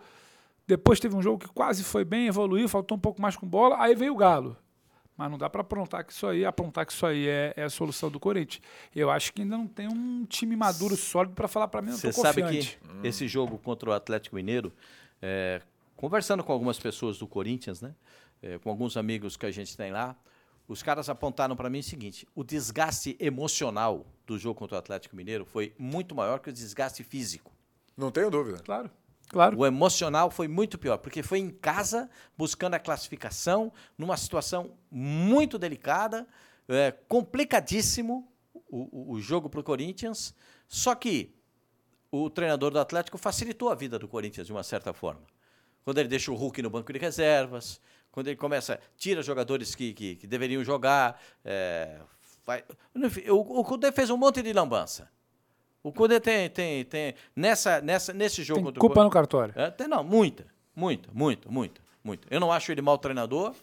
Depois teve um jogo que quase foi bem, evoluiu, faltou um pouco mais com bola. Aí veio o Galo. Mas não dá para aprontar que isso aí, apontar que isso aí é, é a solução do Corinthians. Eu acho que ainda não tem um time maduro sólido para falar para mim, Você sabe confiante. que esse jogo contra o Atlético Mineiro, é, conversando com algumas pessoas do Corinthians, né, é, com alguns amigos que a gente tem lá, os caras apontaram para mim o seguinte: o desgaste emocional do jogo contra o Atlético Mineiro foi muito maior que o desgaste físico. Não tenho dúvida. Claro, claro. O emocional foi muito pior, porque foi em casa, buscando a classificação, numa situação muito delicada, é, complicadíssimo o, o- jogo para o Corinthians. Só que o treinador do Atlético facilitou a vida do Corinthians de uma certa forma. Quando ele deixa o Hulk no banco de reservas, quando ele começa, tira jogadores que, que, que deveriam jogar. é, vai- o Cudê fez um monte de lambança. O Cudê tem, tem, tem nessa, nessa, nesse jogo Tem contra o culpa no cartório. é, tem, não, muita, muita, muita, muita, muita. Eu não acho ele mau treinador,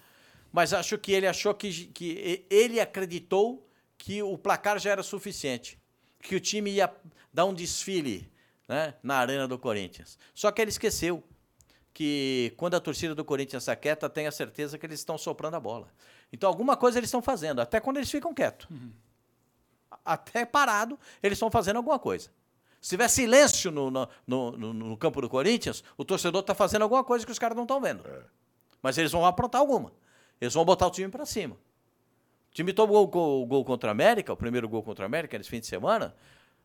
mas acho que ele achou que, que ele acreditou que o placar já era suficiente, que o time ia dar um desfile né, na arena do Corinthians. Só que ele esqueceu que quando a torcida do Corinthians está quieta, tenha certeza que eles estão soprando a bola. Então alguma coisa eles estão fazendo, até quando eles ficam quietos. Até parado, eles estão fazendo alguma coisa. Se tiver silêncio no, no, no, no- campo do Corinthians, o torcedor está fazendo alguma coisa que os caras não estão vendo. Mas eles vão aprontar alguma. Eles vão botar o time para cima. O time tomou o gol, o gol contra a América, o primeiro gol contra a América nesse fim de semana.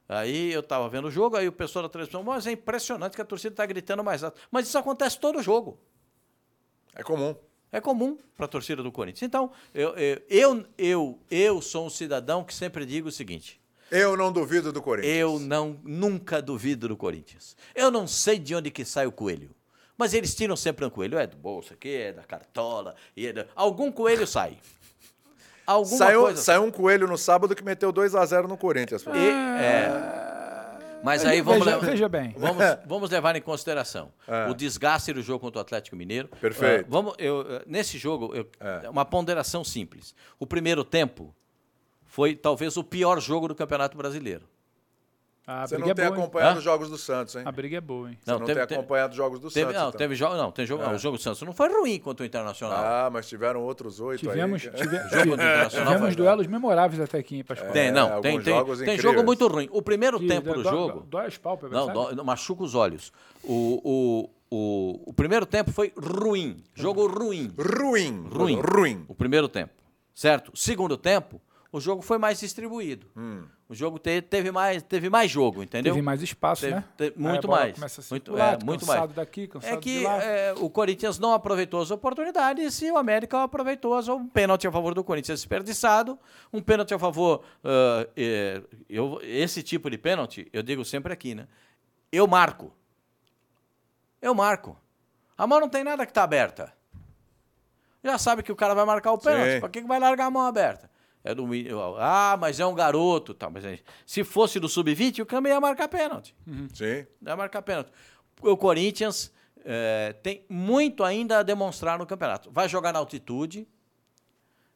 Aí eu estava vendo o jogo, aí o pessoal da televisão, mas é impressionante que a torcida está gritando mais alto. Mas isso acontece todo jogo. É comum. É comum para a torcida do Corinthians. Então, eu, eu, eu, eu, sou um cidadão que sempre digo o seguinte: Eu não duvido do Corinthians. eu não nunca duvido do Corinthians. Eu não sei de onde que sai o coelho. Mas eles tiram sempre um coelho. É do bolso aqui, é da cartola. E é da- Algum coelho sai. Alguma Saiu, coisa. saiu um coelho no sábado que meteu 2x0 no Corinthians. E- é. Mas aí vamos veja, levar- veja bem. Vamos, [laughs] vamos levar em consideração É. o desgaste do jogo contra o Atlético Mineiro. Perfeito. Ah, vamos, eu, eh, nesse jogo, eu- É. uma ponderação simples. O primeiro tempo, foi talvez o pior jogo do Campeonato Brasileiro. A Você não é tem boa, acompanhado os jogos do Santos, hein? A briga é boa, hein? Você Não, não teve- tem acompanhado os jogos do Teve, Santos. não, então. teve jogo, não, tem jogo, não, É. o jogo do Santos não foi ruim contra o Internacional. Ah, mas tiveram outros oito Tivemos, aí. tive- [laughs] Jogo do Internacional tivemos duelos memoráveis até aqui, hein, Pascoal? Tem, não, alguns tem, tem, jogos tem jogo muito ruim. O primeiro Que tempo do dó- jogo. Dói as pálpebras, Não, sabe? dó- machuca os olhos. O, o, o, o primeiro tempo foi ruim. Jogo ruim. Ruim. Ruim. Ruim. O primeiro tempo. Certo? Segundo tempo, o jogo foi mais distribuído. Hum. O jogo te- teve, mais, teve mais jogo, entendeu? Teve mais espaço, Teve- né? Aí muito mais. Começa a Muito- circular, é, muito cansado mais. daqui, cansado É que de lá. é, o Corinthians não aproveitou as oportunidades e o América aproveitou as, um pênalti a favor do Corinthians desperdiçado, um pênalti a favor. ah, é, eu, esse tipo de pênalti, eu digo sempre aqui, né? Eu marco. Eu marco. A mão não tem nada que está aberta. Já sabe que o cara vai marcar o pênalti. Para que, que vai largar a mão aberta? É do, ah, mas é um garoto. Tá, mas é- se fosse do sub-20, o Câmbio ia marcar pênalti. Sim. Vai marcar pênalti. O Corinthians eh, tem muito ainda a demonstrar no campeonato. Vai jogar na altitude,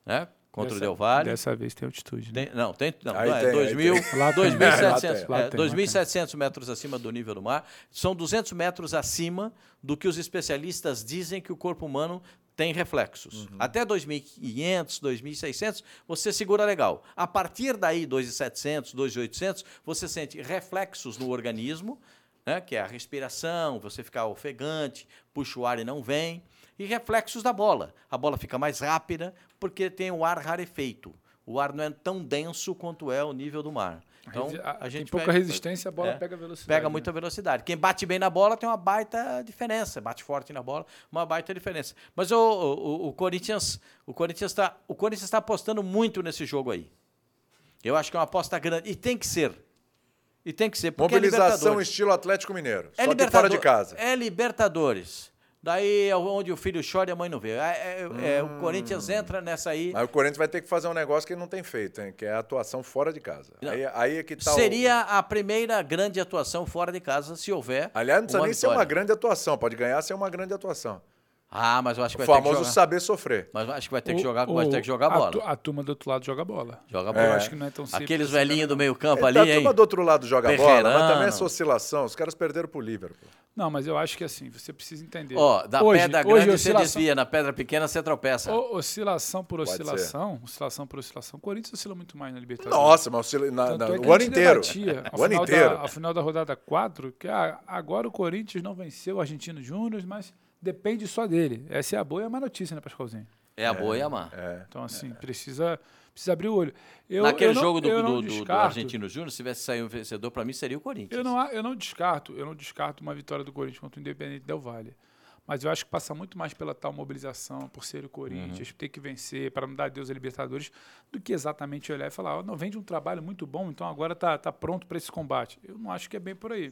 né? Contra o Dessa- Del Valle. Dessa vez tem altitude, né? Tem- não, tem, não, Aí é tem, aí 2.000, tem. Lá tem. 2.700 Lá é, tem, lá tem. 2.700 metros acima do nível do mar. São 200 metros acima do que os especialistas dizem que o corpo humano tem reflexos. Uhum. Até 2.500, 2.600, você segura legal. A partir daí, 2.700, 2.800, você sente reflexos no organismo, né, que é a respiração, você ficar ofegante, puxa o ar e não vem, e reflexos da bola. A bola fica mais rápida porque tem o ar rarefeito. O ar não é tão denso quanto é o nível do mar. Então, a- a tem gente pouca pega- resistência, a bola é, pega velocidade. Pega né? muita velocidade. Quem bate bem na bola tem uma baita diferença. Bate forte na bola, uma baita diferença. Mas o, o, o Corinthians o Corinthians está o Corinthians está apostando muito nesse jogo aí. Eu acho que é uma aposta grande e tem que ser. E tem que ser porque é Mobilização Libertadores. estilo Atlético Mineiro. É só que fora de casa. É Libertadores. Daí é onde o filho chora e a mãe não vê. É, é- é, Hum. o Corinthians entra nessa aí. Aí o Corinthians vai ter que fazer um negócio que ele não tem feito, hein? Que é a atuação fora de casa. Aí, aí é que tá o- Seria a primeira grande atuação fora de casa se houver. Aliás, não precisa uma nem ser uma grande atuação. Pode ganhar ser uma grande atuação. Ah, mas eu acho que O vai ter que famoso jogar. saber sofrer. Mas eu acho que vai ter que O- jogar, o- vai ter que jogar a bola. tu- A, turma do outro lado joga bola. Joga Eu bola. acho que não é tão simples. Aqueles assim velhinhos do meio campo É, ali, a hein? turma do outro lado joga bola, mas também Perreirano. essa oscilação. Os caras perderam pro Liverpool. Não, mas eu acho que assim, você precisa entender. Ó, da Hoje- pedra hoje grande você oscilação- desvia, na pedra pequena você tropeça. O- oscilação por oscilação, oscilação por oscilação, o Corinthians oscila muito mais na Libertadores. Nossa, mas oscila- na- na- é o ano inteiro. [laughs] O ano final inteiro. Da, ao final da rodada 4, que ah, agora o Corinthians não venceu o Argentino Júnior, mas depende só dele. Essa é a boa e a má notícia, né, Pascoalzinho? É a boa e a má. É. Então, assim, precisa, precisa abrir o olho. Eu, Naquele eu não- jogo do, do- do- do Argentino Júnior, se tivesse saído um vencedor, pra mim seria o Corinthians. Eu não, eu não descarto, eu não descarto uma vitória do Corinthians contra o Independente Del Valle. Mas eu acho que passa muito mais pela tal mobilização, por ser o Corinthians, ter que vencer, para não dar adeus a Libertadores, do que exatamente olhar e falar, ó, não, vem de um trabalho muito bom, então agora tá, tá pronto para esse combate. Eu não acho que é bem por aí.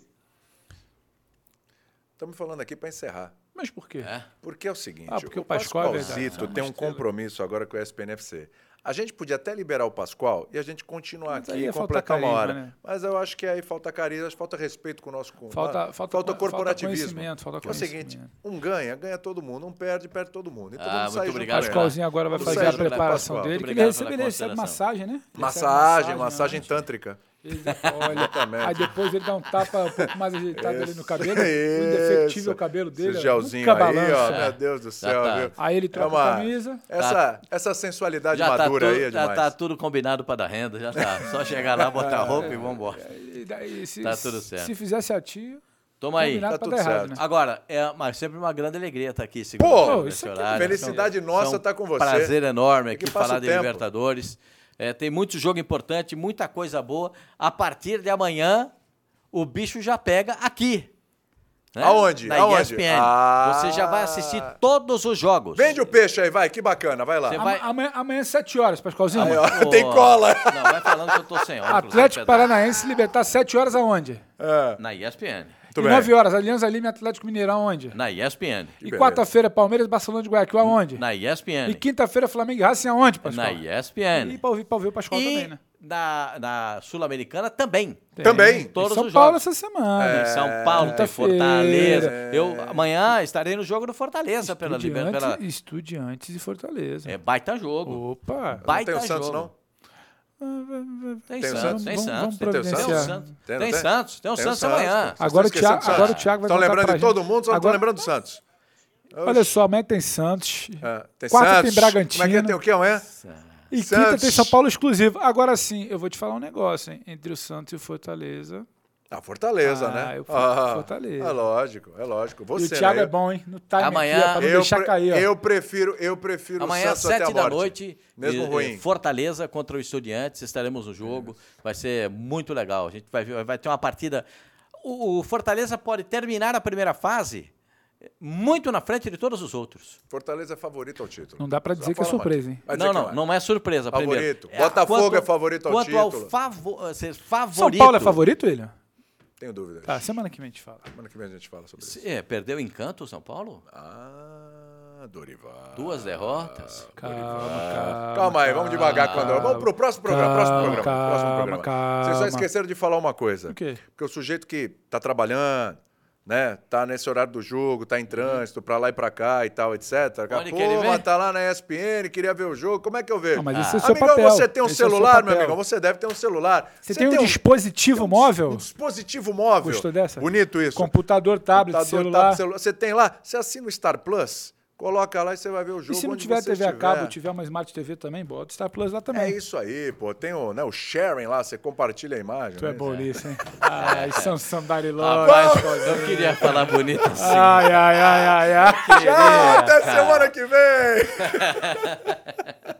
Estamos falando aqui para encerrar. Mas por quê? É. Porque é o seguinte, Ah, porque o o é Pascoalzito é uma tem um compromisso agora com o SPNFC. A gente podia até liberar o Pascoal e a gente continuar Mas aqui e completar uma hora. carisma, né? Mas eu acho que aí falta carisma, falta respeito com o nosso com- Falta- ah, falta co- corporativismo. falta conhecimento, falta é o seguinte, conhecimento. um ganha, ganha todo mundo, um perde, perde todo mundo. E todo Ah, mundo muito sai junto obrigado, ele. Pascoalzinho agora vai fazer a o preparação dele, que ele recebe, pela ele recebe massagem, né? Ele Massagem, massagem tântrica. Ele olha, aí depois ele dá um tapa um pouco mais ajeitado ali no cabelo, o Isso. indefectível cabelo dele. Esse gelzinho nunca aí, ó, meu Deus do céu. tá. viu? Aí ele É troca uma- a camisa. Essa, essa sensualidade Já, tá, madura tudo, aí é já demais. tá tudo combinado para dar renda, já tá. Só chegar lá, botar a [laughs] roupa e vambora. E daí, se, Tá tudo certo. se fizesse a tia, Toma aí. tá tudo errado, certo. né? Agora, é mas sempre uma grande alegria estar aqui. Pô, isso aqui é horário. Felicidade São- nossa estar com você. Prazer enorme É aqui falar o de tempo. Libertadores. É, tem muito jogo importante, muita coisa boa. A partir de amanhã, o bicho já pega aqui. né? Aonde? Na Aonde? ESPN. Ah. Você já vai assistir todos os jogos. Vende o peixe aí, vai, que bacana, vai lá. Você vai- amanhã, amanhã às 7 horas, Pascoalzinho. Aí, ó, Ô, [laughs] tem cola. Não, vai falando que eu tô sem óculos. Atlético? Paranaense libertar 7 horas aonde? É, Na ESPN. Muito e bem. 9 horas, Aliança Lima e Atlético Mineiro aonde? Na ESPN. E quarta-feira, Palmeiras e Barcelona de Guayaquil aonde? Na ESPN. E quinta-feira, Flamengo e Racing aonde, Pascoal? Na ESPN. E pra ouvir, pra ouvir o Pascoal E também, né? na, na Sul-Americana também. Tem. Também. Em Todos São os Paulo jogos. essa semana. Em São Paulo, tem. Fortaleza. Eu amanhã estarei no jogo do Fortaleza pela Libertadores. Estudiantes, Pela... Estudiantes e Fortaleza. É baita jogo. Opa! Não Baita tem o Santos, jogo. não? Tem, Tem Santos, Santos? tem Santos. tem. Santos. Tem, Tem? Santos, tem o Santos amanhã. Agora o Thiago- agora o. Thiago vai Estão lembrando de todo gente. mundo, só não estão Agora- lembrando do Santos. Olha só, amanhã tem Santos. É, tem Quarta Santos. tem Bragantino. Como é que é? Tem o quê amanhã? E Santos. quinta tem São Paulo exclusivo. Agora sim, eu vou te falar um negócio, hein? Entre o Santos e o Fortaleza. Ah, Fortaleza, Ah, né? eu fui pro Fortaleza. É lógico, é lógico. Você, e o Thiago né? é bom, hein? No time Amanhã- aqui, ó, pra não eu, deixar cair, ó. eu prefiro, eu prefiro Amanhã, o às a 7 da noite, Mesmo eh, ruim. eh, Fortaleza contra o Estudiantes, estaremos no jogo. Vai ser muito legal. A gente vai, vai ter uma partida. O, o Fortaleza pode terminar a primeira fase eh, muito na frente de todos os outros. Fortaleza é favorito ao título. Não dá pra Só dizer que é surpresa, Mike. hein? Não, não, vai. não é surpresa. Favorito. Primeiro. Botafogo quanto- é favorito ao quanto título. Ao favo, ser São favorito. Paulo é favorito, ele? Tenho dúvidas. Tá, semana que vem a gente fala. Semana que vem a gente fala sobre isso. É, perdeu o encanto o São Paulo? Ah, Dorival. Duas derrotas. Calma, calma. Calma aí, vamos devagar com a Dorival. Vamos pro próximo programa. próximo Calma, programa. próximo programa. calma, Vocês só esqueceram de falar uma coisa. O quê? Porque o sujeito que tá trabalhando, né? Tá nesse horário do jogo, tá em trânsito, pra lá e pra cá e tal, etc. Daqui a Onde que ele pouco, vem? mas tá lá na ESPN, queria ver o jogo. Como é que eu vejo? Não, mas esse é o seu amigão, papel. você tem um Esse é o seu celular, meu papel. amigão? Você deve ter um celular. Você, tem, um dispositivo móvel? Um dispositivo móvel. Gostou dessa? Bonito isso. Computador, tablet, Computador, celular. tablet, celular. Você tem lá, você assina o Star Plus, coloca lá e você vai ver o jogo. E se não onde tiver TV a cabo, tiver uma Smart TV também, bota Star Plus lá É também. isso aí, pô. Tem o, né, o sharing lá, você compartilha a imagem. Tu é né? bom nisso, hein? [laughs] Ai, Sansão Dariló. Rapaz, eu queria falar bonito assim. Ai, ai, ai, ai, ai. Tchau, até semana que vem! [laughs]